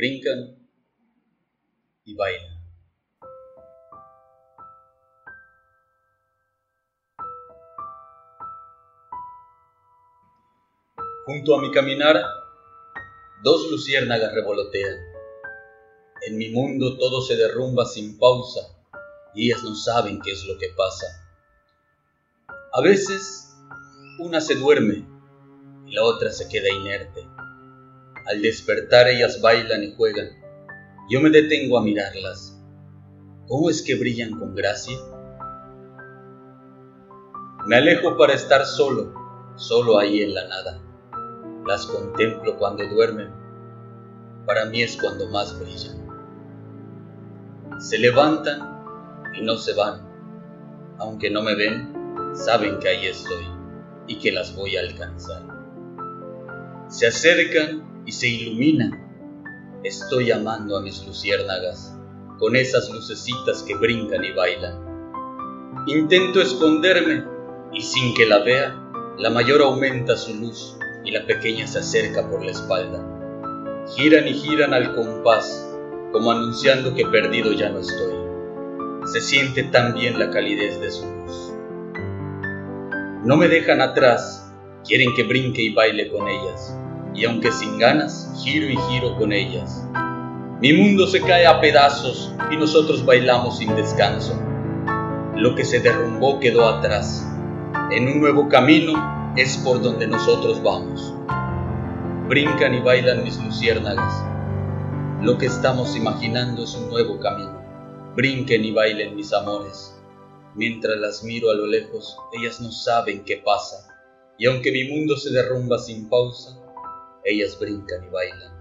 brincan y bailan. Junto a mi caminar, dos luciérnagas revolotean. En mi mundo todo se derrumba sin pausa y ellas no saben qué es lo que pasa. A veces una se duerme y la otra se queda inerte. Al despertar ellas bailan y juegan. Yo me detengo a mirarlas. ¿Cómo es que brillan con gracia? Me alejo para estar solo, solo ahí en la nada. Las contemplo cuando duermen. Para mí es cuando más brillan. Se levantan y no se van. Aunque no me ven, saben que ahí estoy y que las voy a alcanzar. Se acercan y se iluminan. Estoy llamando a mis luciérnagas con esas lucecitas que brincan y bailan. Intento esconderme y sin que la vea, la mayor aumenta su luz y la pequeña se acerca por la espalda. Giran y giran al compás, como anunciando que perdido ya no estoy. Se siente tan bien la calidez de su luz. No me dejan atrás, quieren que brinque y baile con ellas, y aunque sin ganas, giro y giro con ellas. Mi mundo se cae a pedazos y nosotros bailamos sin descanso. Lo que se derrumbó quedó atrás. En un nuevo camino es por donde nosotros vamos. Brincan y bailan mis luciérnagas. Lo que estamos imaginando es un nuevo camino. Brinquen y bailen mis amores. Mientras las miro a lo lejos, ellas no saben qué pasa. Y aunque mi mundo se derrumba sin pausa, ellas brincan y bailan.